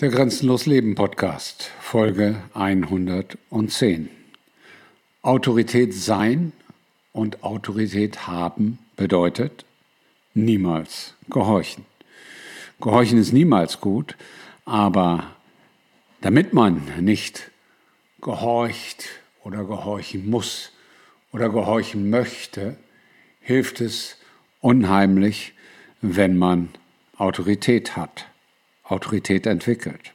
Der Grenzenlos Leben Podcast, Folge 110. Autorität sein und Autorität haben bedeutet niemals gehorchen. Gehorchen ist niemals gut, aber damit man nicht gehorcht oder gehorchen muss oder gehorchen möchte, hilft es unheimlich, wenn man Autorität hat. Autorität entwickelt.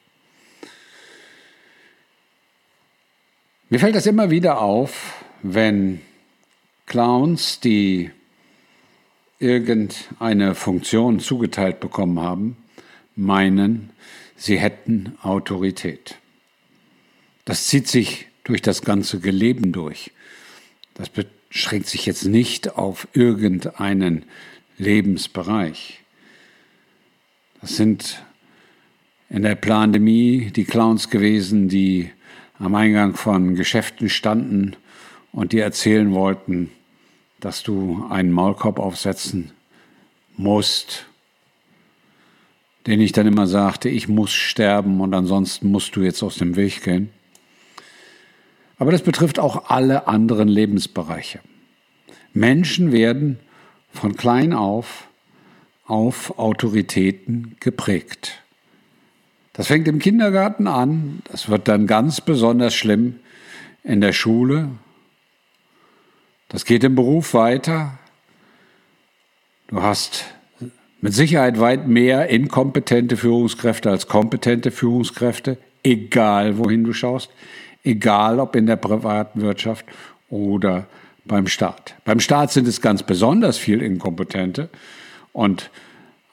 Mir fällt das immer wieder auf, wenn Clowns, die irgendeine Funktion zugeteilt bekommen haben, meinen, sie hätten Autorität. Das zieht sich durch das ganze Leben durch. Das beschränkt sich jetzt nicht auf irgendeinen Lebensbereich. Das sind in der Pandemie die Clowns gewesen, die am Eingang von Geschäften standen und dir erzählen wollten, dass du einen Maulkorb aufsetzen musst, den ich dann immer sagte, ich muss sterben und ansonsten musst du jetzt aus dem Weg gehen. Aber das betrifft auch alle anderen Lebensbereiche. Menschen werden von klein auf auf Autoritäten geprägt. Das fängt im Kindergarten an, das wird dann ganz besonders schlimm in der Schule, das geht im Beruf weiter. Du hast mit Sicherheit weit mehr inkompetente Führungskräfte als kompetente Führungskräfte, egal wohin du schaust, egal ob in der privaten Wirtschaft oder beim Staat. Beim Staat sind es ganz besonders viel Inkompetente und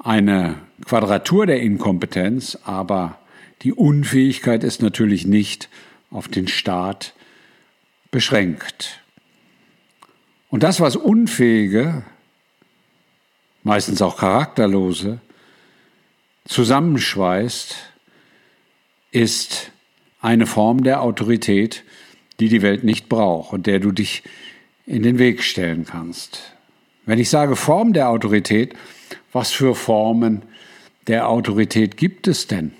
eine Quadratur der Inkompetenz, aber die Unfähigkeit ist natürlich nicht auf den Staat beschränkt. Und das, was Unfähige, meistens auch Charakterlose, zusammenschweißt, ist eine Form der Autorität, die die Welt nicht braucht und der du dich in den Weg stellen kannst. Wenn ich sage Form der Autorität, was für Formen der Autorität gibt es denn?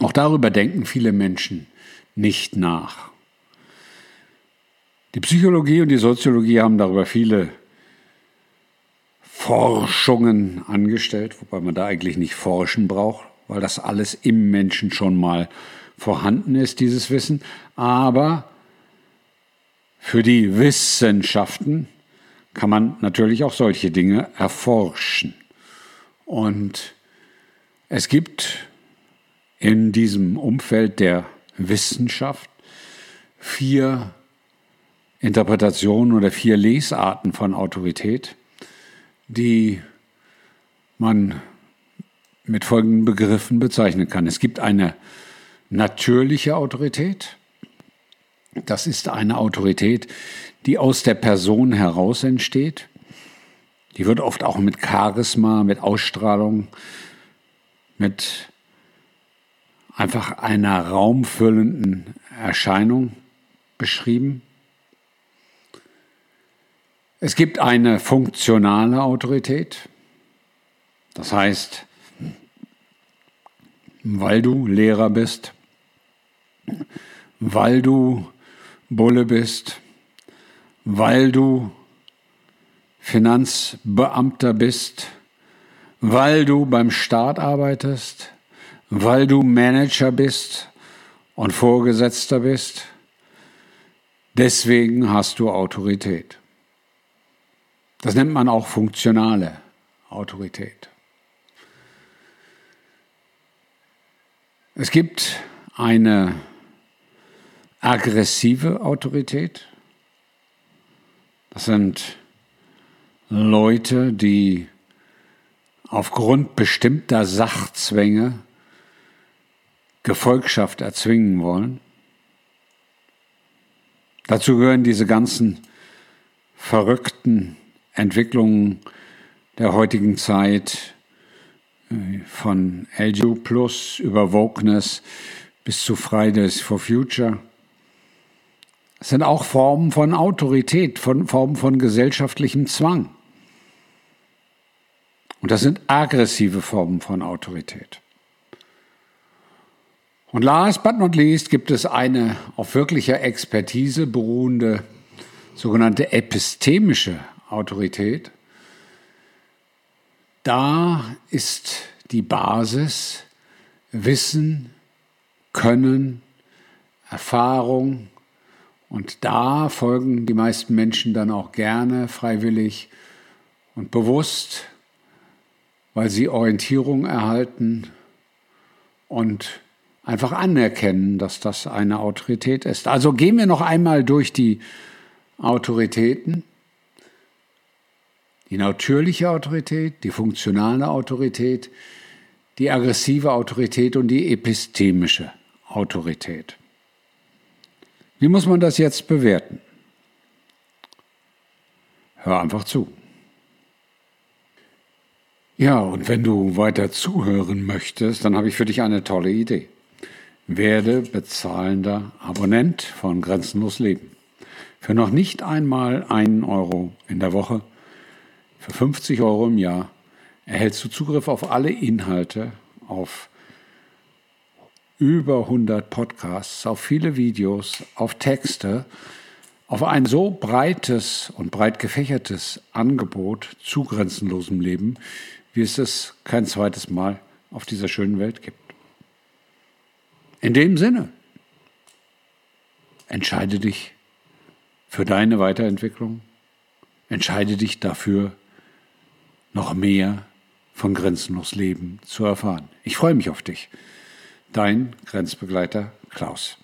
Auch darüber denken viele Menschen nicht nach. Die Psychologie und die Soziologie haben darüber viele Forschungen angestellt, wobei man da eigentlich nicht forschen braucht, weil das alles im Menschen schon mal vorhanden ist, dieses Wissen. Aber für die Wissenschaften kann man natürlich auch solche Dinge erforschen. Und es gibt in diesem Umfeld der Wissenschaft vier Interpretationen oder vier Lesarten von Autorität, die man mit folgenden Begriffen bezeichnen kann. Es gibt eine natürliche Autorität. Das ist eine Autorität, die aus der Person heraus entsteht. Die wird oft auch mit Charisma, mit Ausstrahlung, mit einfach einer raumfüllenden Erscheinung beschrieben. Es gibt eine funktionale Autorität. Das heißt, weil du Lehrer bist, weil du Bulle bist, weil du Finanzbeamter bist, weil du beim Staat arbeitest, weil du Manager bist und Vorgesetzter bist. Deswegen hast du Autorität. Das nennt man auch funktionale Autorität. Es gibt eine aggressive Autorität. Das sind Leute, die aufgrund bestimmter Sachzwänge Gefolgschaft erzwingen wollen. Dazu gehören diese ganzen verrückten Entwicklungen der heutigen Zeit äh, von LGU Plus über Wokeness bis zu Fridays for Future es sind auch Formen von Autorität, von Formen von gesellschaftlichem Zwang. Und das sind aggressive Formen von Autorität. Und last but not least gibt es eine auf wirklicher Expertise beruhende sogenannte epistemische Autorität. Da ist die Basis Wissen, Können, Erfahrung und da folgen die meisten Menschen dann auch gerne, freiwillig und bewusst, weil sie Orientierung erhalten und einfach anerkennen, dass das eine Autorität ist. Also gehen wir noch einmal durch die Autoritäten. Die natürliche Autorität, die funktionale Autorität, die aggressive Autorität und die epistemische Autorität. Wie muss man das jetzt bewerten? Hör einfach zu. Ja, und wenn du weiter zuhören möchtest, dann habe ich für dich eine tolle Idee. Werde bezahlender Abonnent von Grenzenlos Leben. Für noch nicht einmal einen Euro in der Woche, für 50 Euro im Jahr erhältst du Zugriff auf alle Inhalte, auf über 100 Podcasts, auf viele Videos, auf Texte, auf ein so breites und breit gefächertes Angebot zu grenzenlosem Leben, wie es es kein zweites Mal auf dieser schönen Welt gibt. In dem Sinne, entscheide dich für deine Weiterentwicklung, entscheide dich dafür, noch mehr von grenzenlos Leben zu erfahren. Ich freue mich auf dich. Dein Grenzbegleiter Klaus.